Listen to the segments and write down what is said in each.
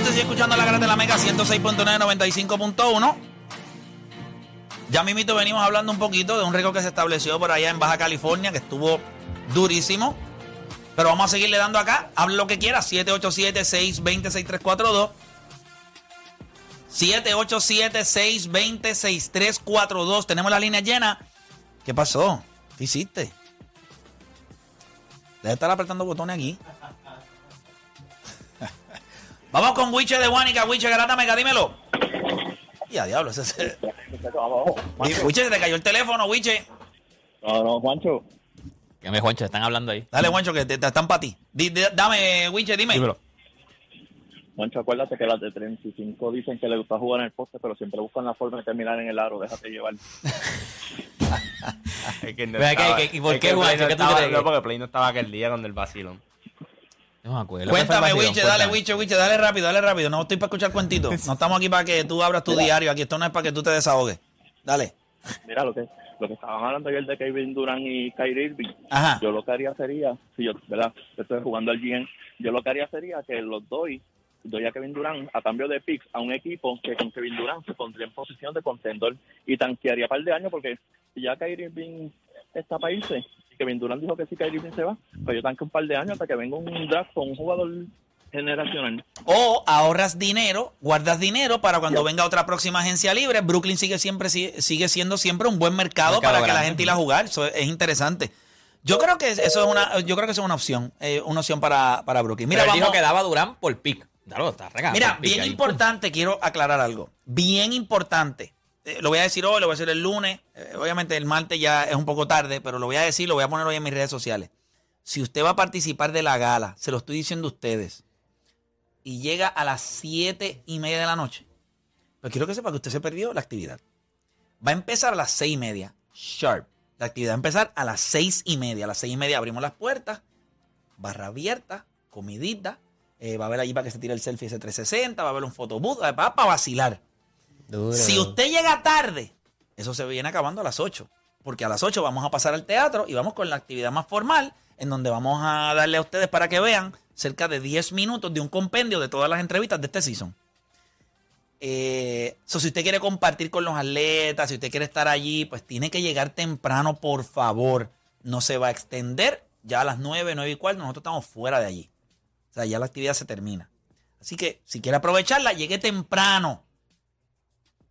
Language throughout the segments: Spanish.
usted sigue escuchando la gran de la Mega 106.9, 95.1. Ya mismito venimos hablando un poquito de un récord que se estableció por allá en Baja California, que estuvo durísimo. Pero vamos a seguirle dando acá. Hable lo que quiera. 787-620-6342. 787-620-6342. Tenemos la línea llena. ¿Qué pasó? ¿Qué hiciste? Debe estar apretando botones aquí. Vamos con Wiche de Guanica. Wiche, Garata Mega, dímelo. Y a diablo, ese es. Wiche, se te cayó el teléfono, Wiche. No, no, Juancho. Que me Juancho, están hablando ahí. Dale, Juancho, que te, te están para ti. Di- di- dame, Wiche, dime. Dímelo. Juancho, acuérdate que las de 35 dicen que le gusta jugar en el poste, pero siempre buscan la forma de terminar en el aro. Déjate llevar. Es que no Ve acá, estaba- ¿qué- y por es qué, que Play Juancho? no. No, porque Play no estaba aquel día con el vacilón. No me acuerdo. Cuéntame, ¿Qué fue el Wiche, dale. Wiche, Wiche, dale rápido, dale rápido. No estoy para escuchar cuentitos. No estamos aquí para que tú abras tu diario. Aquí esto no es para que tú te desahogues. Dale. Mira, lo que lo que estaban hablando ayer de Kevin Durant y Kyrie Irving, Ajá. yo lo que haría sería, si yo, ¿verdad? Estoy jugando al GM, yo lo que haría sería que los doy, doy a Kevin Durant a cambio de picks a un equipo que con Kevin Durant se pondría en posición de contendor y tanquearía par de años porque ya Kyrie Irving está para irse Kevin Durant dijo que si Kyrie Irving se va, pues yo tanque un par de años hasta que venga un draft con un jugador generacional. O ahorras dinero, guardas dinero para cuando venga otra próxima agencia libre. Brooklyn sigue siempre si- sigue siendo siempre un buen mercado, Mercado para que la gente irá a jugar. Eso es interesante. Yo creo que eso es una, yo creo que eso es una opción, eh, una opción para, para Brooklyn. Mira, Pero él vamos, dijo que daba Durán por pick. Claro, está regado. mira, bien ahí. importante, quiero aclarar algo. Bien importante. Eh, lo voy a decir hoy, lo voy a decir el lunes. Eh, obviamente el martes ya es un poco tarde, pero lo voy a decir, lo voy a poner hoy en mis redes sociales. Si usted va a participar de la gala, se lo estoy diciendo a ustedes, y llega a las siete y media de la noche, pues quiero que sepa que usted se perdió la actividad. Va a empezar a las seis y media, sharp. La actividad va a empezar a las seis y media. A las seis y media abrimos las puertas, barra abierta, comidita. eh, va a haber allí para que se tire el selfie ese 360, va a haber un photobooth, va para vacilar. Si usted llega tarde, eso se viene acabando a las 8. Porque a las 8 vamos a pasar al teatro y vamos con la actividad más formal, en donde vamos a darle a ustedes para que vean cerca de 10 minutos de un compendio de todas las entrevistas de este season. Eh, si usted quiere compartir con los atletas, si usted quiere estar allí, pues tiene que llegar temprano, por favor. No se va a extender. Ya a las 9, 9 y cuarto, nosotros estamos fuera de allí. O sea, ya la actividad se termina. Así que si quiere aprovecharla, llegue temprano.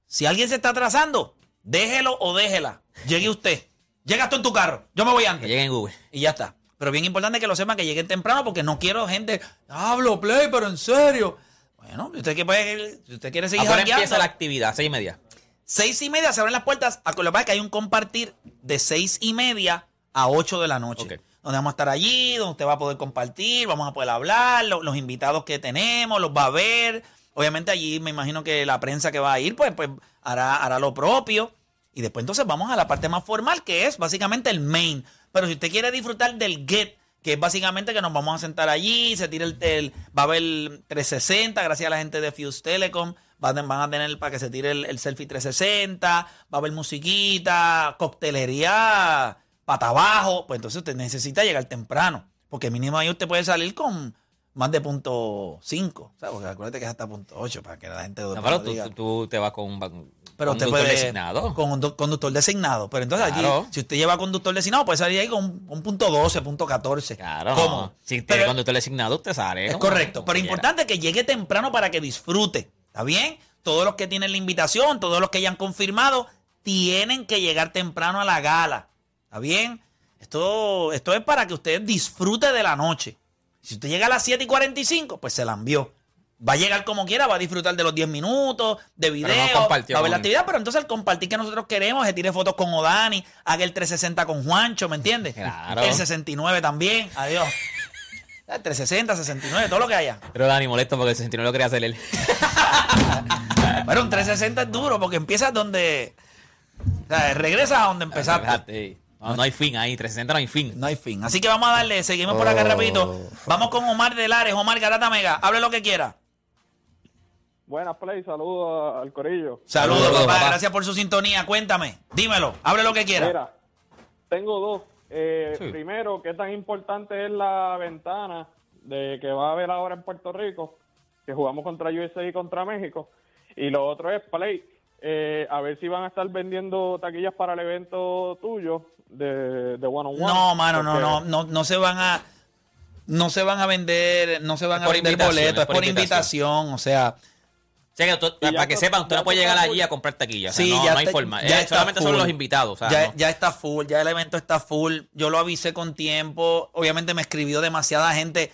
Si alguien se está atrasando, déjelo o déjela. Llegue usted. Llega tú en tu carro. Yo me voy Que antes. llegue en Google. Y ya está. Pero bien importante que lo sepan que lleguen temprano porque no quiero gente. Hablo, play, pero en serio. Bueno, si usted, que puede- si usted quiere seguir Ahora empieza la actividad, seis y media. Seis y media se abren las puertas. A lo que pasa es que hay un compartir de seis y media a ocho de la noche. Donde vamos a estar allí, donde usted va a poder compartir, vamos a poder hablar, lo- los, invitados que tenemos, los va a ver. Obviamente allí me imagino que la prensa que va a ir, pues, pues hará, hará lo propio. Y después entonces vamos a la parte más formal, que es básicamente el main. Pero si usted quiere disfrutar del get, que es básicamente que nos vamos a sentar allí, se tira el, va a haber 360, gracias a la gente de Fuse Telecom, van, van a tener para que se tire el, el selfie 360, va a haber musiquita, coctelería, pata abajo, pues entonces usted necesita llegar temprano, porque mínimo ahí usted puede salir con más de punto 5, ¿sabes? Porque acuérdate que es hasta punto 8 para que la gente No, pero tú, diga. tú- tú te vas con un Pero usted conductor puede designado. con un conductor designado. Pero entonces Claro. allí, si usted lleva conductor designado, puede salir ahí con un, un punto 12, punto 14. Claro. Cómodo. Si tiene conductor designado, usted sale. es correcto. Pero importante que llegue temprano para que disfrute. ¿Está bien? Todos los que tienen la invitación, todos los que ya han confirmado, tienen que llegar temprano a la gala. ¿Está bien? Esto, esto es para que usted disfrute de la noche. Si usted llega a las 7 y 45, pues se la envió. Va a llegar como quiera, va a disfrutar de los 10 minutos, de video, no va a ver la actividad, pero entonces el compartir que nosotros queremos, se tire fotos con Odani, haga el 360 con Juancho, ¿me entiendes? Claro. El 69 también, adiós. El 360, 69, todo lo que haya. Pero Dani molesto porque el 69 lo quería hacer él. Pero un 360 es duro porque empiezas donde. O sea, regresas a donde empezaste. Fíjate. No, no hay fin ahí, 360 no hay fin. No hay fin. Así que vamos a darle, seguimos por acá Oh. rapidito. Vamos con Omar de Lares, Omar Garata Mega. Hable lo que quiera. Buenas, Play. Saludos al Corillo. Saludos, Saludos, papá. papá. Gracias por su sintonía. Cuéntame. Dímelo. Hable lo que quiera. Mira, tengo dos. Eh, Sí. Primero, ¿qué tan importante es la ventana de que va a haber ahora en Puerto Rico? que jugamos contra USA y contra México. Y lo otro es Play. eh, a ver si van a estar vendiendo taquillas para el evento tuyo de, de One on One. No, mano, no, no, no, no se van a, no se van a vender, no se van a por vender invitación, boletos, es por invitación, o sea, O sea, que tú- Y ya para que sepan, usted no puede llegar allí a comprar taquilla. O sea, Sí, no, ya no hay está- forma. ya Eh, solamente son full. los invitados. O sea, ya, no. ya está full, ya el evento está full. Yo lo avisé con tiempo. Obviamente me escribió demasiada gente.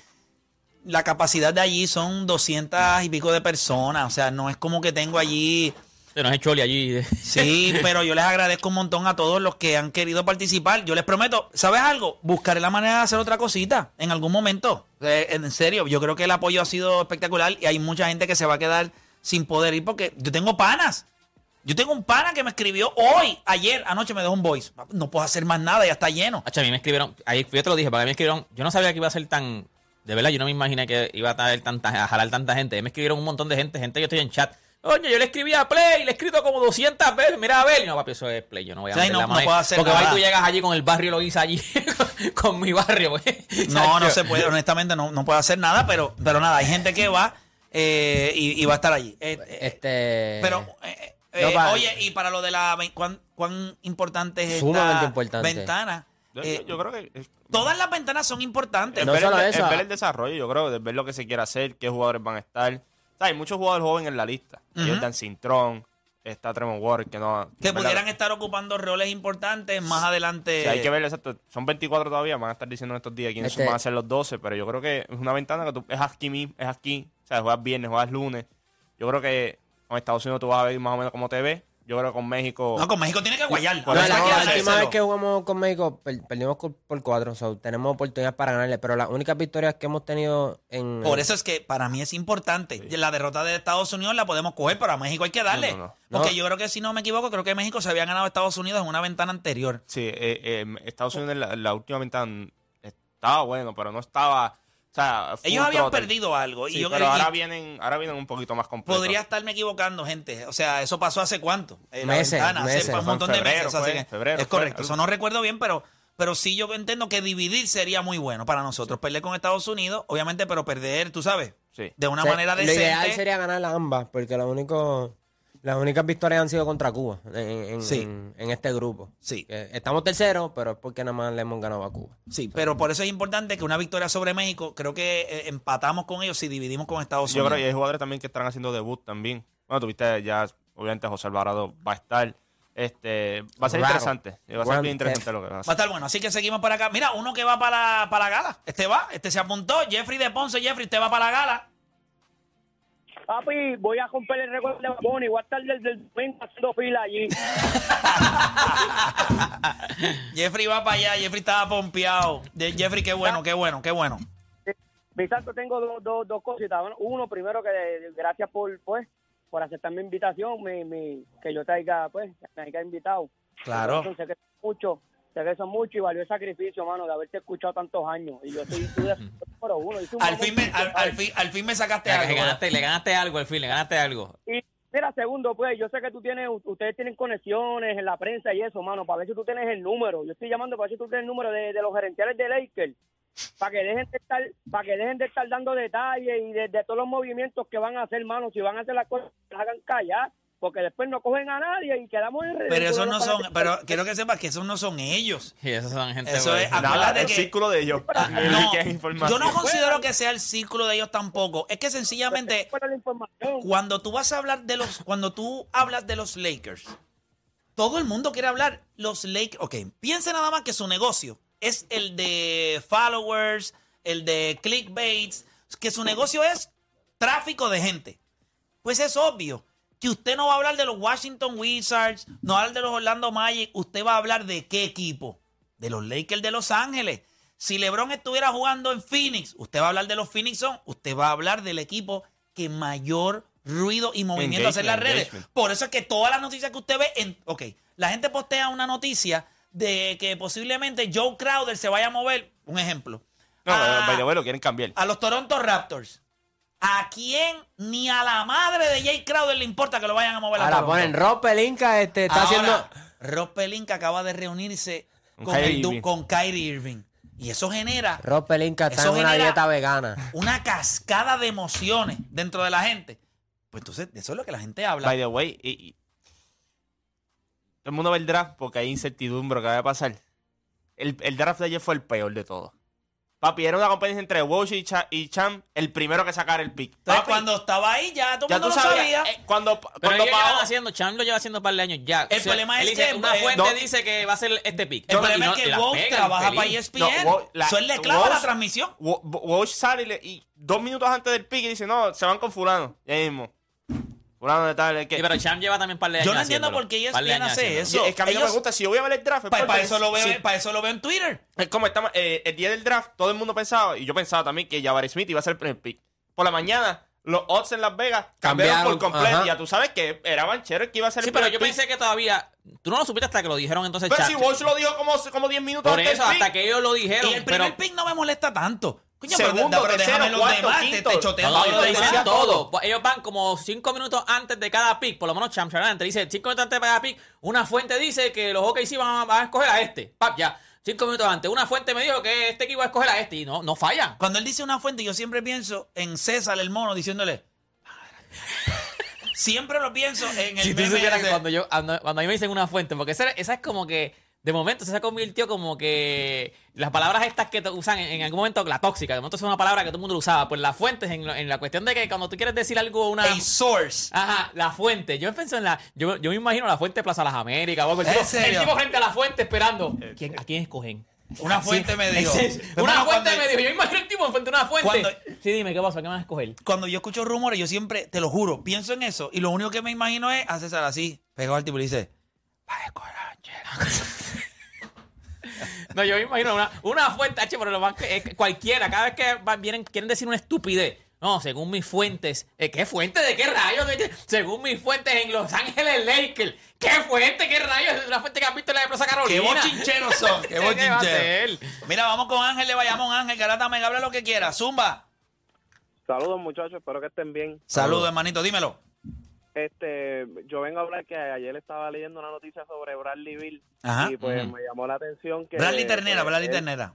La capacidad de allí son 200 y pico de personas. O sea, no es como que tengo allí. Se nos es choli allí. Sí, pero yo les agradezco un montón a todos los que han querido participar. Yo les prometo, ¿sabes algo? Buscaré la manera de hacer otra cosita en algún momento. Sea, en serio, yo creo que el apoyo ha sido espectacular y hay mucha gente que se va a quedar sin poder ir porque yo tengo panas. Yo tengo un pana que me escribió hoy, ayer, anoche me dejó un voice. No puedo hacer más nada, ya está lleno. A mí me escribieron, ahí yo te lo dije, para mí me escribieron, yo no sabía que iba a ser tan, de verdad, yo no me imaginé que iba a, traer tanta, a jalar tanta gente. Me escribieron un montón de gente, gente que estoy en chat. Oye, yo le escribí a Play, le he escrito como 200 veces, mira a ver. Y no, papi, eso es Play, yo no voy a Sí, meter no- la no puedo hacer Porque nada. va y tú llegas allí con el barrio lo hice allí, con, con mi barrio. pues. No, no se puede, honestamente no, no puedo hacer nada, pero, pero nada, hay gente que va eh, y, y va a estar allí. Eh, eh, Este. Pero, eh, eh, No, oye, y para lo de la. ¿Cuán, cuán importante es esta importante. ventana? Yo, Eh, yo- yo creo que es, todas las ventanas son importantes. es No ver, solo el, eso, es ver el desarrollo, yo creo, de ver lo que se quiere hacer, qué jugadores van a estar. O sea, hay muchos jugadores jóvenes en la lista. Ujú. Jordan Cintrón, está Tremont Waters, que no... que pudieran estar ocupando roles importantes más adelante. Sí, hay que ver, exacto. Son 24 todavía, van a estar diciendo en estos días quiénes Este- van a ser los 12, pero yo creo que es una ventana que tú, es aquí mismo, es aquí. O sea, juegas viernes, juegas lunes. Yo creo que con Estados Unidos tú vas a ver más o menos cómo te ves. Yo creo que con México... No, con México tiene que guayar. No, la, última vez que jugamos con México per- perdimos por cuatro, tenemos oportunidades para ganarle, pero las únicas victorias que hemos tenido en... Por eso es que para mí es importante. La derrota de Estados Unidos la podemos coger, pero a México hay que darle. No, no, no. Porque No. yo creo que si no me equivoco, creo que México se había ganado a Estados Unidos en una ventana anterior. Sí, eh, eh, Estados Unidos en la, en la última ventana estaba bueno, pero no estaba... O sea, full Ellos habían perdido algo. Sí, y yo pero ahora vienen, ahora vienen un poquito más completos. podría estarme equivocando, gente. O sea, eso pasó hace cuánto? En la Meses, ventana, hace meses. un Fue en montón de meses. así que febrero es correcto. Eso no recuerdo bien, pero, pero sí yo entiendo que dividir sería muy bueno para nosotros. Perder con Estados Unidos, obviamente, pero perder, tú sabes, Sí. de una manera Lo ideal decente. sería ganar las ambas, porque lo único, las únicas victorias han sido contra Cuba en, en- Sí. en- en este grupo. Sí. Que estamos terceros, pero es porque nada más le hemos ganado a Cuba. Sí, pero por eso es importante que una victoria sobre México, creo que eh, empatamos con ellos si dividimos con Estados Yo Unidos. creo que hay jugadores también que estarán haciendo debut también. Bueno, tuviste ya, obviamente, José Alvarado va a estar. Este, va a ser Raro. interesante. Va a ser bien interesante lo que va a Va a estar bueno, así que seguimos para acá. Mira, uno que va para, para la gala. Este va, este se apuntó. Jeffrey de Ponce, Jeffrey, usted va para la gala. Papi, voy a romper el récord de Baboni. Voy a estar desde el domingo haciendo fila allí. Jeffrey va para allá, Jeffrey estaba pompeado. Jeffrey, qué bueno, qué bueno, qué bueno. Mi santo, tengo dos, dos, dos cositas. Uno, primero, que gracias por, pues, por aceptar mi invitación, mi, mi, que yo te haya, pues, me haya invitado. Claro. Sé que mucho, que son mucho y valió el sacrificio, mano, de haberte escuchado tantos años. Y yo soy tú de número uno. Al fin, me, al, fin, al fin me sacaste Le algo. ganaste, le ganaste algo al fin, le ganaste algo. Y mira, segundo, pues, yo sé que tú tienes, ustedes tienen conexiones en la prensa y eso, mano, para ver si tú tienes el número. Yo estoy llamando para ver si tú tienes el número de, de los gerenciales de Lakers, para que dejen de estar, para que dejen de estar dando detalles y de, de todos los movimientos que van a hacer, mano. Si van a hacer las cosas, las hagan callar, porque después no cogen a nadie y quedamos en Pero esos no son, pero quiero que sepas que esos no son ellos. Y esos son gente. Eso es- Nada, acuérdate el que- círculo de ellos. Ah, Ni no, que es información. yo no considero que sea el círculo de ellos tampoco. Es que sencillamente cuando tú vas a hablar de los, cuando tú hablas de los Lakers, todo el mundo quiere hablar los Lakers. Ok, piense nada más que su negocio es el de followers, el de clickbaits, que su negocio es tráfico de gente. Pues es obvio que usted no va a hablar de los Washington Wizards, no va a hablar de los Orlando Magic, usted va a hablar de qué equipo? De los Lakers de Los Ángeles. Si LeBron estuviera jugando en Phoenix, usted va a hablar de los Phoenix Suns, usted va a hablar del equipo que mayor ruido y movimiento hace en las redes. engagement. Por eso es que todas las noticias que usted ve en, ok, la gente postea una noticia de que posiblemente Joe Crowder se vaya a mover, un ejemplo. No, a- way, lo quieren cambiar. a los Toronto Raptors. ¿A quién ni a la madre de Jay Crowder le importa que lo vayan a mover a Ahora ponen Rob Pelinka, este, está Ahora, haciendo... Rob Pelinka acaba de reunirse Con con, Kyrie el Irving. con Kyrie Irving. Y eso genera Rob Pelinka está en una dieta vegana. una cascada de emociones dentro de la gente. Pues entonces, de eso es lo que la gente habla. By the way, y, y- todo el mundo ve el draft porque hay incertidumbre que va a pasar. El, el draft de ayer fue el peor de todos. Papi, era una competencia entre Walsh y, Cha- y Cham, el primero que sacara el pick. Entonces, Papi, cuando estaba ahí, ya todo el ya mundo tú lo sabías, sabía. eh, cuando, Pero cuando ellos Pao- haciendo, Chan lo lleva haciendo un par de años ya. El problema es dice, que, una fuente no- dice que va a ser este pick. El problema no- es que pega, trabaja para E ESPN. No, Woj- la- Eso él le clava la transmisión. Wa- Walsh sale y, le- y dos minutos antes del pick y dice, no, se van con fulano. Y ahí mismo. Fulano de tal, es que... Sí, pero Cham lleva también par de años Yo no entiendo por qué ESPN años hace haciéndolo. eso. es que a mí no me gusta. Si yo voy a ver el draft... Para, eso lo veo, sí, para eso lo veo en Twitter. Es como estamos, eh, el día del draft, todo el mundo pensaba, y yo pensaba también que Jabari Smith iba a ser el primer pick. Por la mañana, los odds en Las Vegas cambiaron, Cambiaron, por completo. ajá. Y ya tú sabes que era Banchero el que iba a ser Sí, el pero primer yo pick. pensé que todavía... Tú no lo supiste hasta que lo dijeron entonces Pero Cham. si Walsh lo dijo como, como 10 minutos Por antes eso, hasta que ellos lo dijeron. Y el primer pero, pick no me molesta tanto. Coño, Segundo, pero, déjame los cuarto, demás, te, No, no, todo ellos dicen. Pues Ellos van como cinco minutos antes de cada pick. Por lo menos Cham Charan te dice cinco minutos antes de cada pick. Una fuente dice que los OKC van a, van a escoger a este. Pap, ya. Cinco minutos antes. Una fuente me dijo que este equipo va a escoger a este. Y no, no fallan. Cuando él dice una fuente, yo siempre pienso en César el mono diciéndole. Siempre lo pienso en el Si tú meme supieras ese. cuando, yo, cuando, cuando a mí me dicen una fuente, porque esa, esa es como que, de momento, se convirtió como que las palabras estas que usan en, en algún momento, la tóxica, de momento es una palabra que todo el mundo lo usaba, pues las fuentes, en, en la cuestión de que cuando tú quieres decir algo, una... A source. Ajá, la fuente. Yo pienso en la. Yo, yo me imagino la fuente de Plaza Las Américas. o algo, El, ¿En tipo, el tipo frente a la fuente esperando. ¿Quién- ¿A quién escogen? Una fuente me dijo. Es- una fuente me dijo. Yo imagino el tipo frente a una fuente. Cuando- Sí, dime, ¿qué pasa? ¿Qué vas a escoger? Cuando yo escucho rumores, yo siempre, te lo juro, pienso en eso. Y lo único que me imagino es a César así, pegado al tipo y le dice, No, yo me imagino una, una fuente, H, pero lo más que, que cualquiera, cada vez que vienen, quieren decir una estupidez. No, según mis fuentes. eh, ¿Qué fuente? ¿De qué rayos? ¿De qué? Según mis fuentes en Los Ángeles Lakers. ¿Qué fuente? ¿Qué rayos? Es una fuente que has visto en la de Plaza ¡Qué Carolina. bochincheros son! ¡Qué ¿Qué a bochincheros! Mira, vamos con Ángel de Bayamón. Ángel, Garata, me habla lo que quiera. Zumba. Saludos muchachos, espero que estén bien. Saludos, hermanito, dímelo. Este, yo vengo a hablar que ayer estaba leyendo una noticia sobre Bradley Bill Ajá. y pues me llamó la atención que Bradley Ternera, pues, Bradley él- Ternera.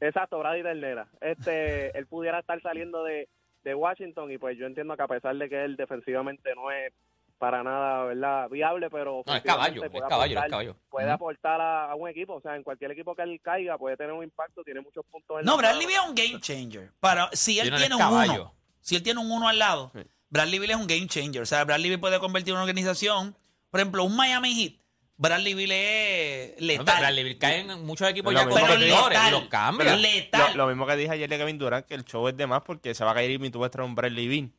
Exacto, Bradley Ternera. Este, él pudiera estar saliendo de, de Washington y pues yo entiendo que a pesar de que él defensivamente no es para nada, ¿verdad? Viable, pero No, es caballo, es puede caballo, es aportar- caballo. Puede aportar a, a un equipo, o sea, en cualquier equipo que él caiga puede tener un impacto, tiene muchos puntos en No, Bradley. Bill es un game changer. Para, si él tiene un caballo. uno, si él tiene un uno al lado, Sí. Bradley Bill es un game changer. O sea, Bradley Bill puede convertir una organización. Por ejemplo, un Miami Heat. Bradley Bill es No, letal. pero Bradley Bill cae en muchos equipos Pero ya lo con y los letal. Lo, lo mismo que dije ayer de Kevin Durant, que el show es de más porque se va a caer y tú vas a traer un Bradley Bean.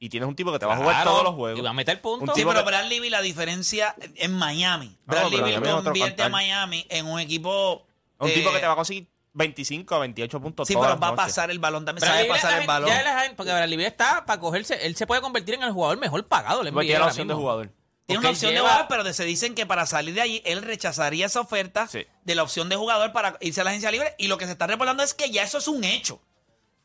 Y tienes un tipo que te va a jugar Claro, todos los Y juegos. va a meter puntos. Un Sí, pero que- Bradley Bill, la diferencia en Miami. Ah, Bradley Bill Miami es otro convierte a. Miami en un equipo. Un eh, tipo que te va a conseguir 25 a 28 puntos Sí, todas pero las va a pasar el balón. También sabe Beal, pasar el balón. porque Bradley Beal está para cogerse. Él se puede convertir en el jugador mejor pagado. NBA tiene la opción de jugador. Tiene una opción de jugador, pero se dicen que para salir de allí, él rechazaría esa oferta Sí. de la opción de jugador para irse a la agencia libre. Y lo que se está reportando es que ya eso es un hecho.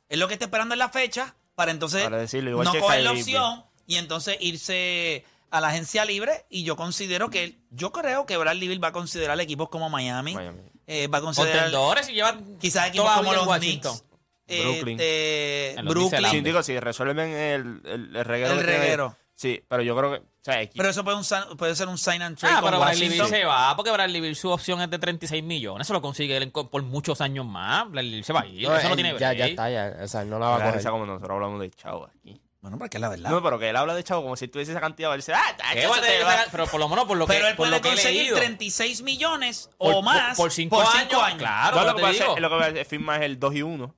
Es lo que está esperando en la fecha para entonces Para decirlo, igual no coger la opción y entonces irse a la agencia libre. Y yo considero que, yo creo que Bradley Bill va a considerar equipos como Miami. Miami. Eh, va a considerar Contendores y llevan quizás equipos como los Washington. Knicks. eh, Brooklyn. eh, En los Brooklyn. Knicks Sí, digo, si resuelven el, el, el reguero. El tiene- reguero. Sí, pero yo creo que. O sea, equi- Pero eso puede, un puede ser un sign and trade Ah, con pero Bradley Bill se va porque Bradley Bill su opción es de 36 millones. Eso lo consigue él por muchos años más. Bradley Bill se va a ir. No, eso no tiene ya, break. ya está, ya. O sea, no la va a coger. como nosotros hablamos de chavo aquí. Bueno, porque es la verdad. No, pero que él habla de chavo como si tuviese esa cantidad. Él dice, ah, ¿Qué tacho, va a eso tener se que va". sacar? Pero por lo menos por lo que, pero él por puede lo que he conseguir leído. 36 millones Por- o más por cinco años, claro. No, lo que te va a hacer, digo. lo que va a hacer, firma es el 2 y 1.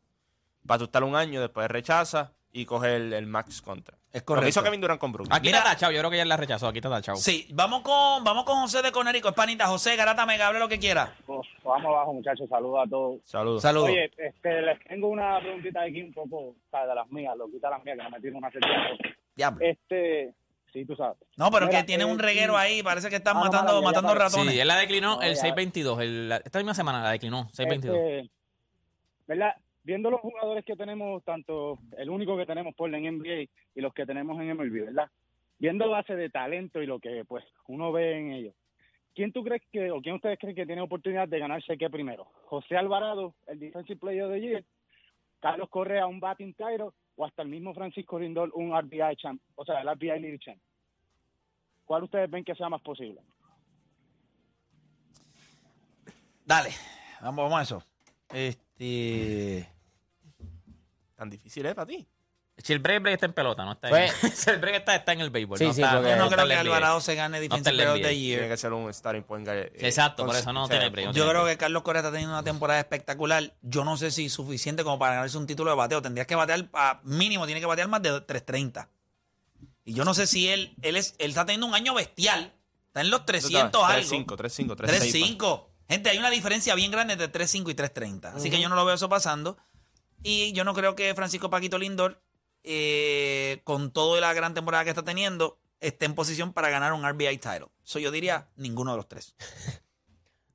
Para tú estar un año, después rechaza y coge el, el max contra. Es Lo que hizo correcto. Kevin Durant con Brooklyn. Aquí Mira- está tachado. Yo creo que ya la rechazó. Aquí está tachado. Sí, vamos con, vamos con José de Conérico, Espanita. José, Garata, Mega, hable lo que quiera. Pues, vamos abajo, muchachos. Saludos a todos. Saludos. Saludos. Oye, este, les tengo una preguntita aquí un poco, o sea, de las mías, lo quita las mías, que me metieron hace tiempo. Diablo. Este, sí, tú sabes. No, pero Mira, que tiene eh, un reguero sí. ahí. Parece que están Ah, matando, matando ratones. Sí, él la declinó No, el ya. 622. el- esta misma semana la declinó. 622. Este, ¿Verdad? Viendo los jugadores que tenemos, tanto el único que tenemos por en NBA y los que tenemos en MLB, ¿verdad? Viendo base de talento y lo que pues uno ve en ellos. ¿quién tú crees que, o quién ustedes creen que tiene oportunidad de ganarse qué primero? ¿José Alvarado, el Defensive Player the Year? ¿Carlos Correa, un batting title? ¿O hasta el mismo Francisco Rindol, un RBI champ? O sea, el RBI League champ. ¿Cuál ustedes ven que sea más posible? Dale, vamos, vamos a eso. Este. Tan difícil es para ti. Si el break, break está en pelota, no está en... Pues- si el break está, está en el béisbol. Sí, no sí, está- Yo no creo que. Alvarado se gane Defensive la Player of the NBA. Year. Tiene que ser un starting point guy. eh, Exacto, por eso no o sea, tiene break. no Yo tiene creo break. que Carlos Correa está teniendo una temporada espectacular. Yo no sé si suficiente como para ganarse un título de bateo. Tendrías que batear, a mínimo tiene que batear más de 330. Y yo no sé si él, él, es, él está teniendo un año bestial. Está en los 300 algo. 3-5, 3-5, 3-6. 3-5. Gente, hay una diferencia bien grande entre 3-5 y 3-30. Así que yo no lo veo eso pasando. Y yo no creo que Francisco Paquito Lindor, eh, con toda la gran temporada que está teniendo, esté en posición para ganar un RBI title. So, yo diría ninguno de los tres.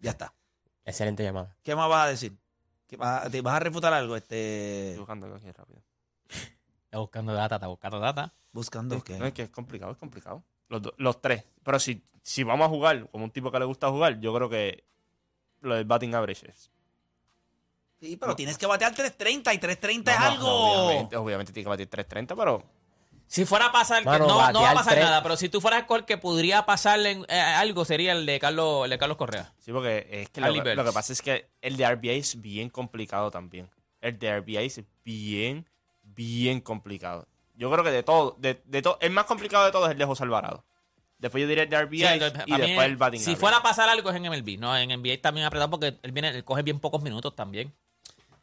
ya está. Excelente llamada. ¿Qué más vas a decir? ¿Qué vas, a- ¿Te vas a refutar algo? Este, Estoy buscando algo aquí rápido. Está buscando data, está buscando data. buscando qué. No, es que es complicado, es complicado. Los, do- los tres. Pero si, si vamos a jugar como un tipo que le gusta jugar, yo creo que lo del batting average es. Sí, pero tienes que batear 330 y 330 es No, algo. no, obviamente, obviamente tiene que batir 330, pero Si fuera a pasar, Mano, no, no va a batear pasar tres- nada, pero si tú fueras escoger que podría pasarle en- eh, algo, sería el de Carlos, el de Carlos Correa. sí, porque es que lo, que lo birds. que pasa es que el de RBI es bien complicado también. El de RBI es bien, bien complicado. Yo creo que de todo, de, de todo, el más complicado de todos es el de José Alvarado. Después yo diría el de RBI Sí, y después el batting Si fuera a pasar algo es en MLB, no en NBA bien apretado porque él viene, él coge bien pocos minutos también.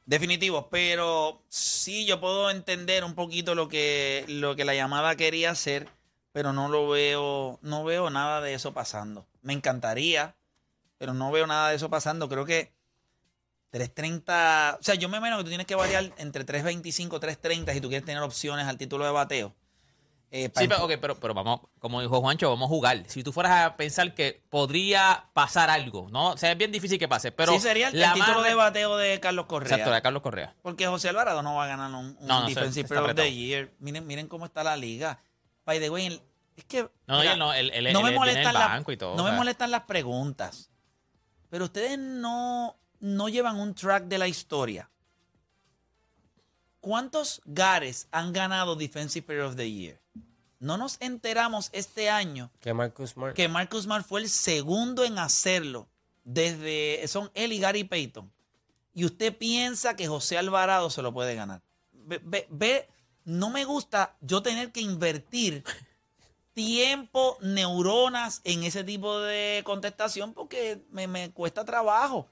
Definitivo, pero sí yo puedo entender un poquito lo que, lo que la llamada quería hacer, pero no lo veo, no veo nada de eso pasando. Me encantaría, pero no veo nada de eso pasando. Creo que 330, o sea, yo me imagino que tú tienes que variar entre 325 330 si tú quieres tener opciones al título de bateo. Eh, Sí, pero, ok, pero, pero vamos, como dijo Juancho, vamos a jugar. Si tú fueras a pensar que podría pasar algo, ¿no? O sea, es bien difícil que pase, pero... sí sería el, el título de bateo de Carlos Correa. Exacto, de Carlos Correa. Porque José Alvarado no va a ganar un, un No, no, Defensive Player of the. Year. Miren, miren cómo está la liga. By the way, el- es que... No, mira, no, él, no me molestan del la- banco y todo. no o me sea. molestan las preguntas. Pero ustedes no, no llevan un track de la historia. ¿Cuántos Gares han ganado Defensive Player of the Year? No nos enteramos este año Que Marcus Smart. que Marcus Smart fue el segundo en hacerlo desde son él y Gary Payton. Y usted piensa que José Alvarado se lo puede ganar. Ve, ve- ve, no me gusta yo tener que invertir tiempo, neuronas en ese tipo de contestación porque me, me cuesta trabajo.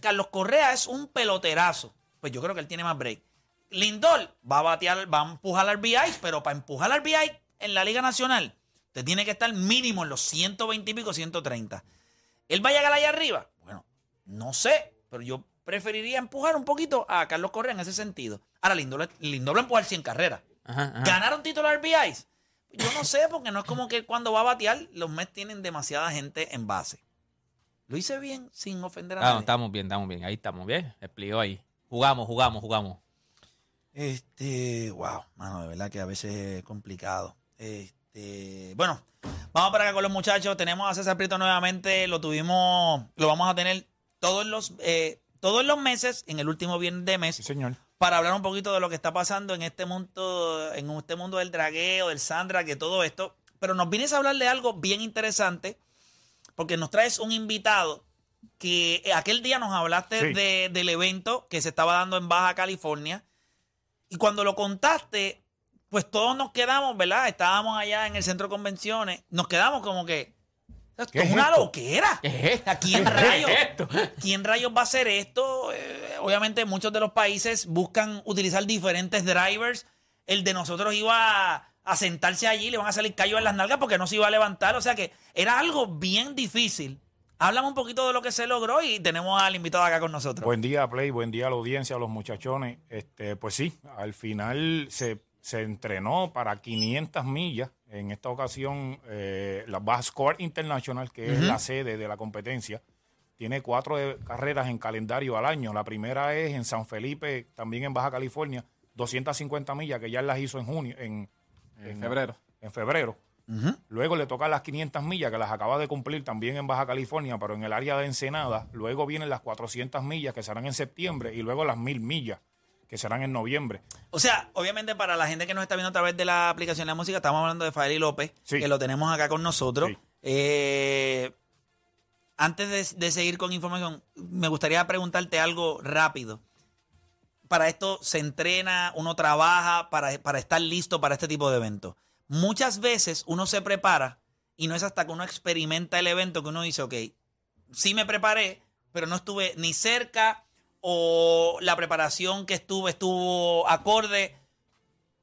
Carlos Correa es un peloterazo. Pues yo creo que él tiene más break. Lindor va a batear, va a empujar al RBI, pero para empujar al RBI en la Liga Nacional, usted tiene que estar mínimo en los 120 y pico, 130. ¿Él va a llegar allá arriba? Bueno, no sé, pero yo preferiría empujar un poquito a Carlos Correa en ese sentido. Ahora, Lindor, Lindor va a empujar 100 carreras. Ajá, ajá. ¿Ganar un título de RBIs? Yo no sé, porque no es como que cuando va a batear, los Mets tienen demasiada gente en base. Lo hice bien, sin ofender a Ah, no, nadie. estamos bien, estamos bien. Ahí estamos bien. Explicó ahí. Jugamos, jugamos, jugamos. Este, wow, mano, de verdad que a veces es complicado. Este, bueno, vamos para acá con los muchachos. Tenemos a César Prieto nuevamente. Lo tuvimos, lo vamos a tener todos los, eh, todos los meses, en el último viernes de mes, señor. para hablar un poquito de lo que está pasando en este mundo, en este mundo del dragueo, del Sandra, que todo esto. Pero nos vienes a hablar de algo bien interesante, porque nos traes un invitado que aquel día nos hablaste Sí. de- del evento que se estaba dando en Baja California. Y cuando lo contaste, pues todos nos quedamos, ¿verdad? Estábamos allá en el centro de convenciones, nos quedamos como que. Esto ¿Qué es una esto? loquera. ¿Qué es esto? ¿A quién rayos? ¿Qué es esto? ¿Quién rayos va a hacer esto? Eh, obviamente muchos de los países buscan utilizar diferentes drivers. El de nosotros iba a, a sentarse allí, le van a salir callos en las nalgas porque no se iba a levantar. O sea que era algo bien difícil. Háblame un poquito de lo que se logró y tenemos al invitado acá con nosotros. Buen día, Play, buen día a la audiencia, a los muchachones. Este, pues sí, al final se, se entrenó para 500 millas. En esta ocasión, eh, la Baja Score International, que es la sede de la competencia, tiene cuatro de- carreras en calendario al año. La primera es en San Felipe, también en Baja California, 250 millas, que ya las hizo en junio, en, En febrero. En febrero. Luego le tocan las 500 millas, que las acaba de cumplir también en Baja California, pero en el área de Ensenada. Luego vienen las 400 millas, que serán en septiembre, y luego las 1000 millas, que serán en noviembre. O sea, obviamente para la gente que nos está viendo a través de la aplicación de la música, estamos hablando de Fadeli López, Sí. que lo tenemos acá con nosotros. Sí. Eh, antes de, de seguir con información, me gustaría preguntarte algo rápido. Para esto se entrena, uno trabaja para, para estar listo para este tipo de eventos. Muchas veces uno se prepara y no es hasta que uno experimenta el evento que uno dice, ok, sí me preparé, pero no estuve ni cerca o la preparación que estuve estuvo acorde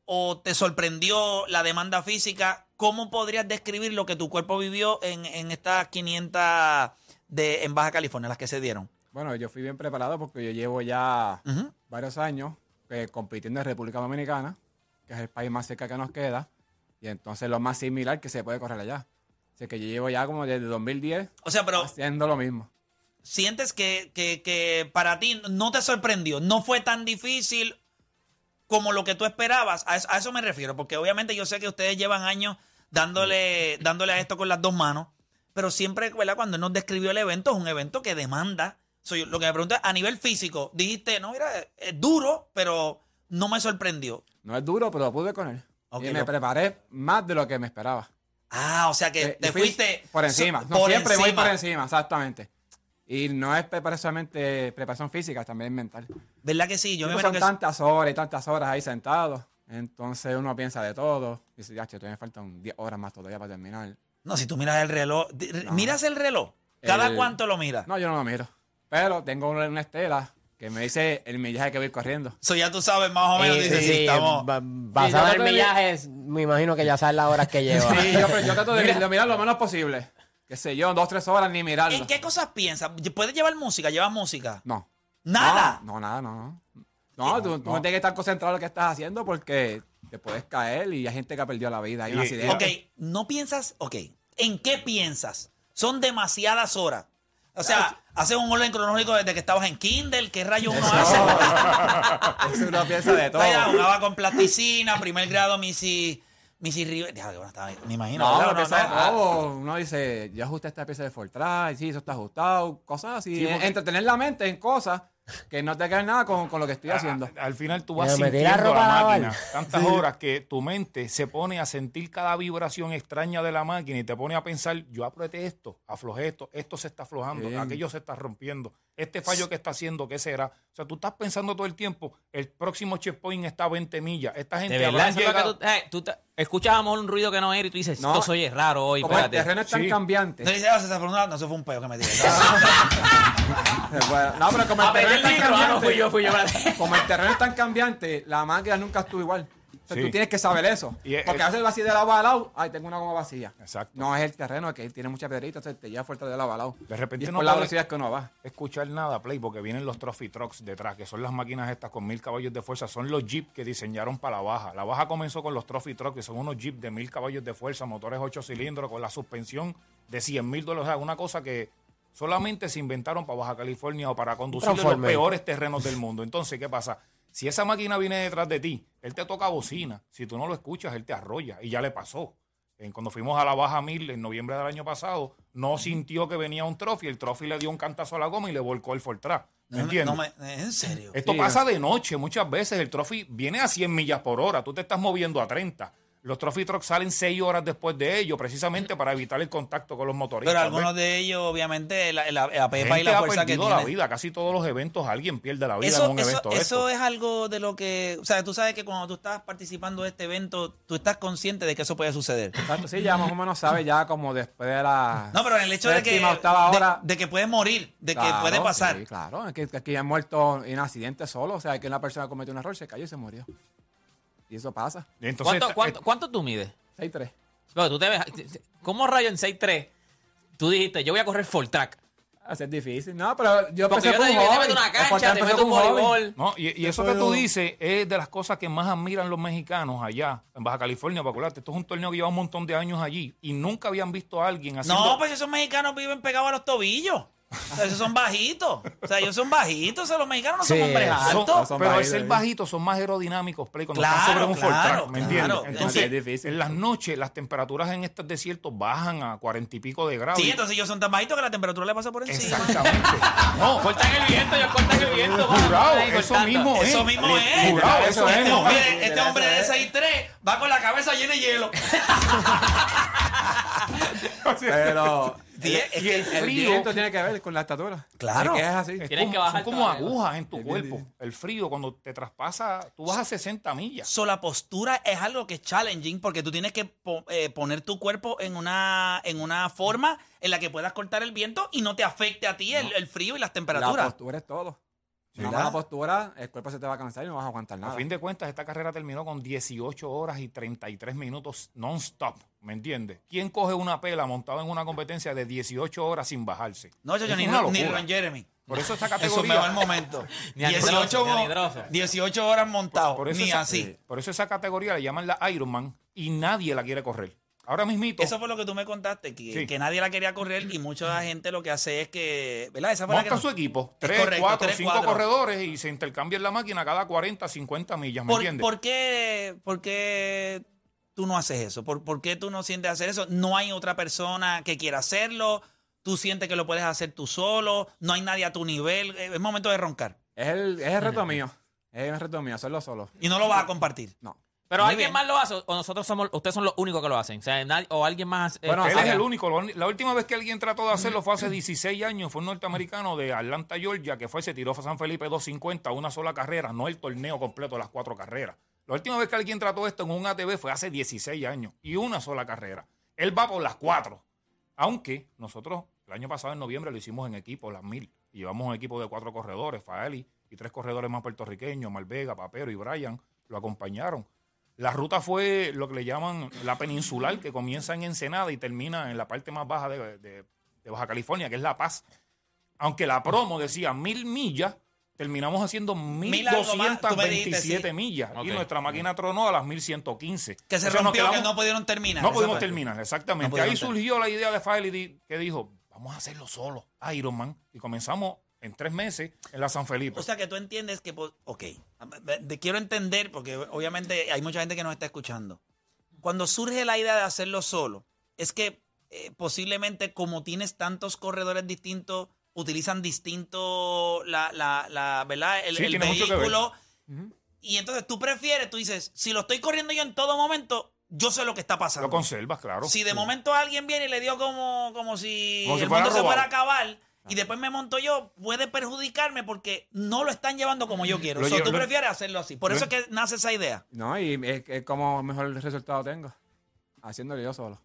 o te sorprendió la demanda física. ¿Cómo podrías describir lo que tu cuerpo vivió en, en estas 500 de, en Baja California, las que se dieron? Bueno, yo fui bien preparado porque yo llevo ya varios años eh, compitiendo en República Dominicana, que es el país más cerca que nos queda, y entonces lo más similar que se puede correr allá. Así que yo llevo ya como desde 2010 O sea, pero haciendo lo mismo. sientes que, que- que para ti no te sorprendió, no fue tan difícil como lo que tú esperabas. A eso, a eso me refiero, porque obviamente yo sé que ustedes llevan años dándole, dándole a esto con las dos manos, pero siempre, ¿verdad? Cuando él nos describió el evento, es un evento que demanda. Soy, lo que me pregunta a nivel físico, dijiste, no, mira, es duro, pero no me sorprendió. No es duro, pero lo pude con él. Y me preparé más de lo que me esperaba. Ah, o sea que Eh, te fui fuiste por encima. so- No, siempre voy por encima, exactamente. Y no es preparación solamente preparación física, también mental. ¿Verdad que sí? Yo me son que tantas horas y tantas horas ahí sentado. Entonces uno piensa de todo. Dice, ya, todavía me faltan 10 horas más todavía para terminar. No, si tú miras el reloj, miras el reloj. ¿Cada El- cuánto lo miras? No, yo no lo miro. Pero tengo una estela que me dice el millaje que voy corriendo. Eso ya tú sabes más o menos. Sí, dices, sí, sí, sí, estamos- basado en de- millajes, me imagino que ya sabes las horas que lleva. Sí, yo, yo trato de, de mirar lo menos posible. Qué sé yo, dos, tres horas ni mirarlo. ¿En qué cosas piensas? ¿Puedes llevar música? ¿Llevas música? No. ¿Nada? No, no, nada, no. No, no tú, tú no tienes que estar concentrado en lo que estás haciendo porque te puedes caer y hay gente que ha perdido la vida. Hay un Y- accidente. Ok, no piensas, ok. ¿En qué piensas? Son demasiadas horas. O sea, haces un orden cronológico desde que estabas en Kindle. ¿Qué rayos uno hace? Eso uno piensa de todo. Vaya, jugaba con plasticina, primer grado, Missy, Missy River. Ya, bueno, estaba- me imagino. No, uno no. dice, yo ajusté esta pieza de Fortran, sí, eso está ajustado, cosas así. Sí, porque- Entretener la mente en cosas que no te quedan nada con, con lo que estoy haciendo. A- al final tú vas sintiendo ropa la lavar. máquina tantas horas que tu mente se pone a sentir cada vibración extraña de la máquina y te pone a pensar, yo apreté esto, aflojé esto, esto se está aflojando, Bien. aquello se está rompiendo, este fallo que está haciendo, ¿qué será? O sea, tú estás pensando todo el tiempo, el próximo checkpoint está a 20 millas, esta gente De verdad, lo que llegado- tú, eh, tú te- escuchas a lo mejor un ruido que no era y tú dices, No. esto soy raro hoy, Como el espérate. terreno es tan Sí. cambiante. No dice, ah, se no, eso fue un peo que me tiré. Bueno, no, pero como el A terreno el es tan libro, ah, no, cambiante, fui yo, fui yo, como el terreno es tan cambiante, la máquina nunca estuvo igual. O sea, Sí. tú tienes que saber eso. Y es- Porque a veces vas así de lado a lado, ay, tengo una goma vacía. Exacto. No es el terreno que tiene mucha piedrita, entonces te lleva fuerte de lado a lado. De repente y es no por la velocidad que uno va. escuchar nada, Play, porque vienen los Trophy Trucks detrás, que son las máquinas estas con mil caballos de fuerza. Son los Jeep que diseñaron para la baja. La baja comenzó con los Trophy Trucks, que son unos Jeep de mil caballos de fuerza, motores 8 cilindros, con la suspensión de 100 mil dólares. O sea, una cosa que solamente se inventaron para Baja California o para conducir en los peores terrenos del mundo. Entonces, ¿qué pasa? Si esa máquina viene detrás de ti, él te toca bocina. Si tú no lo escuchas, él te arrolla. Y ya le pasó. En- cuando fuimos a la Baja Mil en noviembre del año pasado, no sintió que venía un trophy. El trophy le dio un cantazo a la goma y le volcó el Fortra. ¿Me No, entiendes? no me- ¿En serio? Esto Sí, pasa de noche muchas veces. El trophy viene a 100 millas por hora. Tú te estás moviendo a 30. Los trophy trucks salen 6 horas después de ello, precisamente para evitar el contacto con los motoristas. Pero algunos ¿ves? de ellos, obviamente, la, la- la pepa y la ha fuerza que perdido la vida. Casi todos los eventos alguien pierde la vida Eso, en un eso, evento de eso es algo de lo que, o sea, tú sabes que cuando tú estás participando de este evento, tú estás consciente de que eso puede suceder. Exacto, sí, ya más o menos sabe ya como después de la No, pero en el hecho de que, de, de que puede morir, de que Claro, puede pasar. Sí, claro, es que que aquí han muerto en accidente solo, o sea, que una persona cometió un error, se cayó y se murió. Y eso pasa. Entonces, ¿Cuánto, cuánto, cuánto tú mides? 6-3. Pero tú te ves, ¿Cómo rayo en 6'3"? Tú dijiste, yo voy a correr full track. Hace difícil. No, pero yo Porque empecé yo te yo te meto una cancha, te meto un voleibol. No, y, y eso que tú dices es de las cosas que más admiran los mexicanos allá, en Baja California, para acordarte. Esto es un torneo que lleva un montón de años allí y nunca habían visto a alguien haciendo... No, pues esos mexicanos viven pegados a los tobillos. O sea, esos son bajitos. O sea, ellos son bajitos. O sea, los mexicanos no son Sí, hombres son- altos. Pero al bajitos, ser ¿eh? bajitos son más aerodinámicos, Play, cuando Claro, están sobre un claro, Fortran, ¿me entiendes? claro. Entonces, Es difícil. en las noches las temperaturas en estos desiertos bajan a cuarenta y pico de grados. Sí, entonces ellos son tan bajitos que la temperatura le pasa por encima. Exactamente. No, Cortan el viento, ellos cortan el viento. jurado, Ahí eso cortando. mismo es. Eso mismo es. Jurado, eso este es. hombre, este hombre de 6'3 va con la cabeza llena de hielo. Pero Sí, es y el el frío viento tiene que ver con la estatura. Claro. Es que es así. es Tienen como, que bajar son como todavía. agujas en tu Es cuerpo. bien- El frío, cuando te traspasa, tú vas a 60 millas. So, la postura es algo que es challenging porque tú tienes que po- eh, poner tu cuerpo en una, en una forma en la que puedas cortar el viento y no te afecte a ti el, el frío y las La temperaturas. postura es todo. Si no ¿Verdad? mala postura, el cuerpo se te va a cansar y no vas a aguantar A nada. fin de cuentas, esta carrera terminó con 18 horas y 33 minutos non-stop. ¿Me entiendes? ¿Quién coge una pela montada en una competencia de 18 horas sin bajarse? No, yo, Es ni, una ni. Ron Jeremy. Por eso esta Eso me categoría. va el momento. Ni a 18, nidroso, ni a mo- nidroso. 18 horas montado. Por eso, ni esa, así. por eso esa categoría le llaman la Ironman y nadie la quiere correr. Ahora mismito, Eso fue lo que tú me contaste, que, Sí. que nadie la quería correr y mucha gente lo que hace es que, ¿verdad? Esa fue la que montan nos- su equipo, Es 3, correcto, 4, tres, 5 cuatro. corredores y se intercambian la máquina cada 40, 50 millas, ¿me ¿Por, entiendes? por qué, por qué tú no haces eso? ¿Por, por qué tú no sientes hacer eso? ¿No hay otra persona que quiera hacerlo? ¿Tú sientes que lo puedes hacer tú solo? ¿No hay nadie a tu nivel? Eh, Es momento de roncar. Es el, es el reto mío. Es el reto mío, hacerlo solo. Y no lo vas a compartir. No. Pero Muy alguien bien. más lo hace o nosotros somos, ustedes son los únicos que lo hacen. O sea, nadie- o alguien más. eh, Bueno, Él es el único. Lo- La última vez que alguien trató de hacerlo fue hace 16 años. Fue un norteamericano de Atlanta, Georgia, que fue, se tiró a San Felipe 250, una sola carrera, no el torneo completo de las cuatro carreras. La última vez que alguien trató esto en un ATV fue hace 16 años y una sola carrera. Él va por las cuatro. Aunque nosotros el año pasado en noviembre lo hicimos en equipo, las mil. Y llevamos un equipo de cuatro corredores, Faeli y tres corredores más puertorriqueños, Malvega, Papero y Brian, lo acompañaron. La ruta fue lo que le llaman la peninsular, que comienza en Ensenada y termina en la parte más baja de, de- de Baja California, que es La Paz. Aunque la promo decía mil millas, terminamos haciendo Mil algo más, tú me dijiste, 1227 sí. millas. Y nuestra máquina tronó a las 1115. Que se O sea, nos rompió, que quedamos- no pudieron terminar. no pudimos terminar, exactamente. No Ahí surgió la idea de di- que dijo, vamos a hacerlo solo, Ironman. Y comenzamos en tres meses en la San Felipe. O sea que tú entiendes que, po- ok, te quiero entender porque obviamente hay mucha gente que nos está escuchando. Cuando surge la idea de hacerlo solo, es que eh, posiblemente como tienes tantos corredores distintos, utilizan distinto la, la, la ¿verdad? El, Sí, vehículo. Y entonces tú prefieres, tú dices, si lo estoy corriendo yo en todo momento, yo sé lo que está pasando. lo conservas, claro. Si de momento alguien viene y le dio como, como si Como si el mundo se fuera a acabar y después me monto yo, puede perjudicarme porque no lo están llevando como yo quiero. Lle- tú lo- prefieres hacerlo así. Por lo- eso es que nace esa idea. No, y es, es como mejor resultado tengo. Haciéndolo yo solo.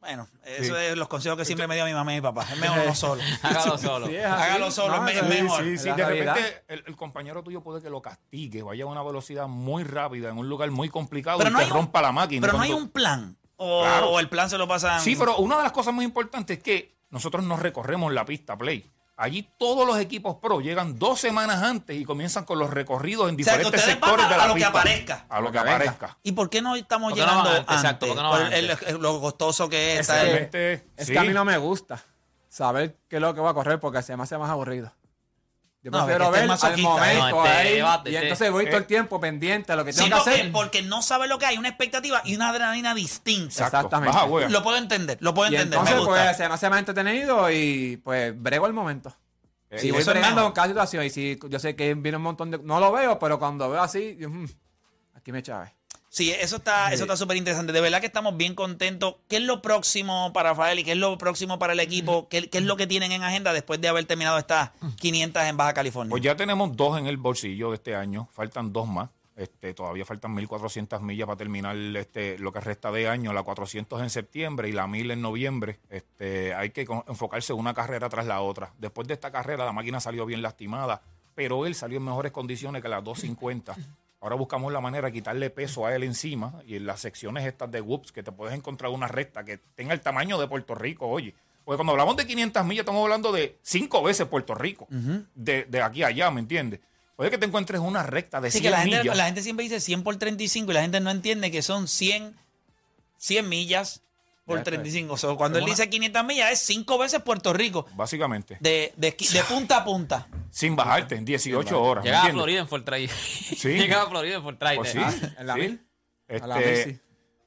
Bueno, eso es los consejos que siempre me dio mi mamá y mi papá. Es mejor no solo. Hágalo solo. Sí. Hágalo solo, No, es, mejor. Sí, sí, de realidad. repente el, el compañero tuyo puede que lo castigue, vaya a una velocidad muy rápida en un lugar muy complicado Pero y no te hay un- rompa la máquina. Pero no hay un plan. O, Claro. o el plan se lo pasan. Sí, pero una de las cosas muy importantes es que nosotros nos recorremos la pista Play. Allí todos los equipos pro llegan dos semanas antes y comienzan con los recorridos en O sea, que diferentes ustedes van sectores a- de la a lo que pista. aparezca. A lo que que aparezca. ¿Y por qué no estamos ¿Por qué no llegando antes? antes? Exacto, ¿por qué no van Por el- el- lo costoso que es. Que- Es sí. que a mí no me gusta saber qué es lo que voy a correr porque se me hace más aburrido. Yo No, prefiero ver al momento ¿eh? No, este, ahí, debate, y este- entonces voy todo eh. el tiempo pendiente a lo que Sí, tengo que porque, hacer. porque no sabe lo que hay, una expectativa y una adrenalina distinta. Exacto. Exactamente. Baja. Lo puedo entender, lo puedo Y entender. entonces, me gusta. pues, se me hace más entretenido y pues brego el momento. Eh, Si voy bregando con cada situación y si yo sé que viene un montón de... No lo veo, pero cuando veo así, yo, mm, aquí me chave. Sí, eso está eso está súper interesante. De verdad que estamos bien contentos. ¿Qué es lo próximo para Rafael y qué es lo próximo para el equipo? ¿Qué, qué es lo que tienen en agenda después de haber terminado estas 500 en Baja California? Pues ya tenemos dos en el bolsillo de este año, faltan dos más. Este, todavía faltan 1.400 millas para terminar este, lo que resta de año, la 400 en septiembre y la 1.000 en noviembre. Este, hay que enfocarse una carrera tras la otra. Después de esta carrera la máquina salió bien lastimada, pero él salió en mejores condiciones que las 250. Ahora buscamos la manera de quitarle peso a él encima y en las secciones estas de whoops que te puedes encontrar una recta que tenga el tamaño de Puerto Rico, oye. Porque cuando hablamos de 500 millas estamos hablando de cinco veces Puerto Rico, de, de aquí a allá, ¿me entiendes? Puede que te encuentres una recta de Así 100 que la gente, millas. la gente siempre dice 100 por 35 y la gente no entiende que son 100, 100 millas por Ya está. 35. O sea, cuando él una- dice 500 millas, es cinco veces Puerto Rico. Básicamente. De, de, punta a punta. Sin bajarte en 18 horas. ¿me Llegaba a? Florida en Fortray. Sí. Llegaba a Florida en Fortray. Pues sí, en la sí. mil. A la Este, mil, sí.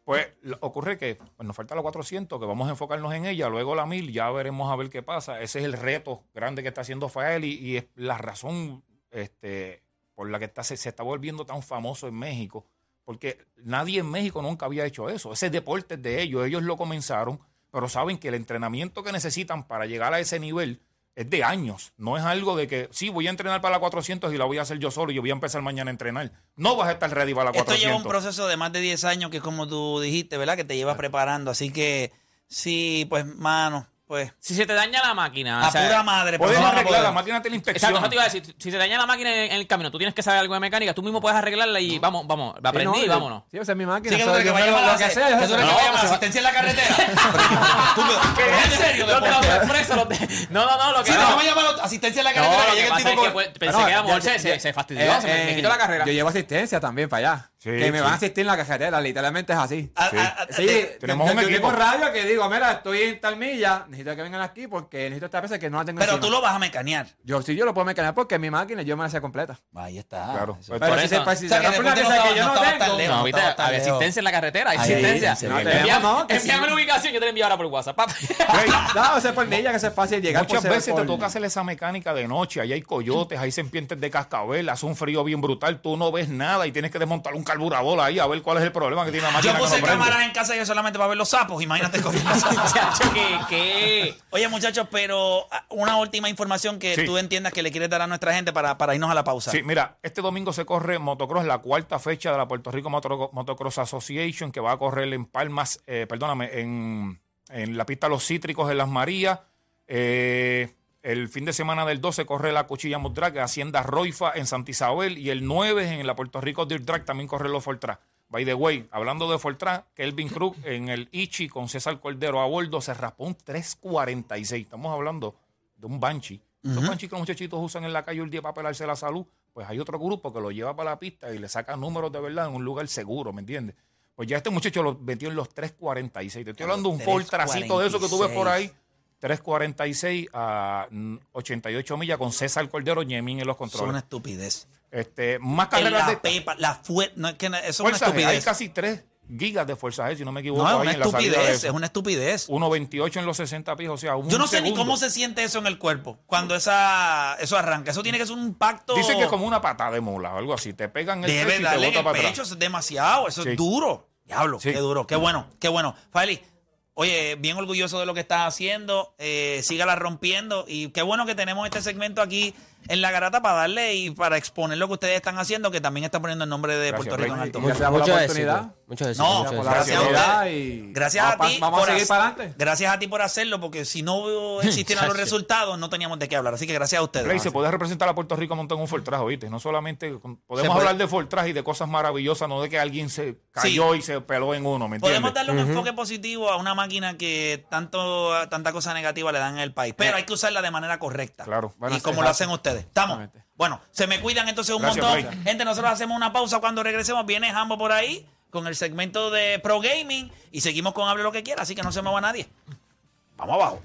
Pues ocurre que pues, nos falta la 400, que vamos a enfocarnos en ella, luego la 1000, ya veremos a ver qué pasa. Ese es el reto grande que está haciendo Fael y, y es la razón este, por la que está, se, se está volviendo tan famoso en México, porque nadie en México nunca había hecho eso. Ese deporte es de ellos, ellos lo comenzaron, pero saben que el entrenamiento que necesitan para llegar a ese nivel es de años. No es algo de que, sí, voy a entrenar para la 400 y la voy a hacer yo solo y yo voy a empezar mañana a entrenar. No vas a estar ready para la Esto 400. lleva un proceso de más de 10 años que como tú dijiste, ¿verdad? Que te llevas preparando. Así que sí, pues, mano, pues... Si se te daña la máquina. A o sea, pura madre. pues, Puedes no arreglar, poder. la máquina te la Exacto, inspecciona. no te iba a decir, si se daña la máquina en, en el camino, tú tienes que saber algo de mecánica, tú mismo puedes arreglarla y vamos, vamos, la Sí, aprendí, no, yo- vámonos. Sí, esa es mi máquina. Sí, que que sé va a lo, que sea. eso asistencia en la carretera. Los de los expresos, los de- No, no, no, lo que Sí, no. no, me llama asistencia en la No, carretera. lo que que llega el pasa tipo es que con- pues, pensé que a lo mejor ya- se, se, ya- se fastidió, eh, se me, me eh, quitó la carrera. Yo llevo asistencia también para allá. Sí, que me sí. van a asistir en la carretera, literalmente es así. A- Sí. a- a- Sí, de- tenemos yo, un equipo. radio que digo, mira, estoy en tal milla, necesito que vengan aquí porque necesito esta pieza que no la tengo Pero encima. tú lo vas a mecanear. Yo sí, yo lo puedo mecanear porque mi máquina yo me la sé completa. Ahí está. Claro. Eso- Pues Pero si eso. se, pues, que rompe una pieza que yo no tengo... No, había asistencia en la carretera, hay asistencia. Envíame- la ubicación, yo te la envío ahora por WhatsApp. No, eso es por milla, que es fácil llegar. Muchas por veces te toca hacer esa mecánica de noche. Ahí hay coyotes, hay serpientes de cascabel, hace un frío bien brutal. Tú no ves nada y tienes que desmontar un carburador ahí a ver cuál es el problema que tiene la máquina. Yo que puse no cámaras en casa yo solamente para ver los sapos. Imagínate corriendo. Que, que... Oye, muchachos, pero ah, una última información que Sí. tú entiendas que le quieres dar a nuestra gente para, para irnos a la pausa. Sí, mira, este domingo se corre motocross, la cuarta fecha de la Puerto Rico Motocross Association, que va a correr en Palmas, eh, perdóname, en, en la pista Los Cítricos en Las Marías. Eh, el fin de semana del 12 corre la Cuchilla Mood Drag, Hacienda Roifa en Santa Isabel. Y el 9 en la Puerto Rico Dirt Drag también corre los Fortran. By the way, hablando de Fortran, Kelvin Cruz en el Ichi con César Cordero a bordo se raspó un 346. Estamos hablando de un Banshee. Los Banshee que los muchachitos usan en la calle el día para pelarse la salud, pues hay otro grupo que lo lleva para la pista y le saca números de verdad en un lugar seguro, ¿me entiendes? Pues ya este muchacho lo metió en los 346. Te estoy hablando de un Ford tracito de eso que tú ves por ahí. 346 a mm, 88 millas con César Cordero Ñemín en los Eso es una controles. estupidez. Este, más carreras la de pepa, la fue, no es que no- eso es una G. Hay estupidez. casi 3 gigas de Fuerza G, si no me equivoco. No, es una estupidez, es una estupidez. 1.28 en los 60 pies, o sea, un Yo no sé ni cómo se siente eso en el cuerpo cuando esa, eso arranca. Eso tiene que ser un impacto. Dicen que es como una patada de mula o algo así. Te pegan el Debe pecho y te darle en bota el para pecho, atrás. eso es demasiado, eso Sí. es duro. Diablo, Sí. qué duro, qué bueno, qué bueno. Fali, oye, bien orgulloso de lo que estás haciendo, eh, sígala rompiendo y qué bueno que tenemos este segmento aquí en La Garata para darle y para exponer lo que ustedes están haciendo, que también está poniendo el nombre de Gracias, Puerto Rico en alto. Muchas gracias por la Mucho oportunidad. Mucho éxito. No, mucho la gracias a oportunidad usted. y Gracias a ti. Vamos por a seguir para adelante. Gracias a ti por hacerlo, porque si no existieran los resultados, no teníamos de qué hablar. Así que gracias a ustedes. Rey, se puede representar a Puerto Rico montando un Fortras, ¿oíste? No solamente podemos puede. hablar de Fortras y de cosas maravillosas, no de que alguien se cayó y se peló en uno, ¿me entiendes? Podemos darle un enfoque positivo a una máquina que tanto tanta cosa negativa le dan en el país, pero hay que usarla de manera correcta. Claro. Bueno, y como lo hacen ustedes. ¿Estamos? Bueno, se me cuidan entonces un Gracias, montón. Rey. Gente, nosotros hacemos una pausa cuando regresemos. Viene Jambo por ahí con el segmento de Pro Gaming y seguimos con Hable lo que quiera, así que no se mueva nadie. Vamos abajo.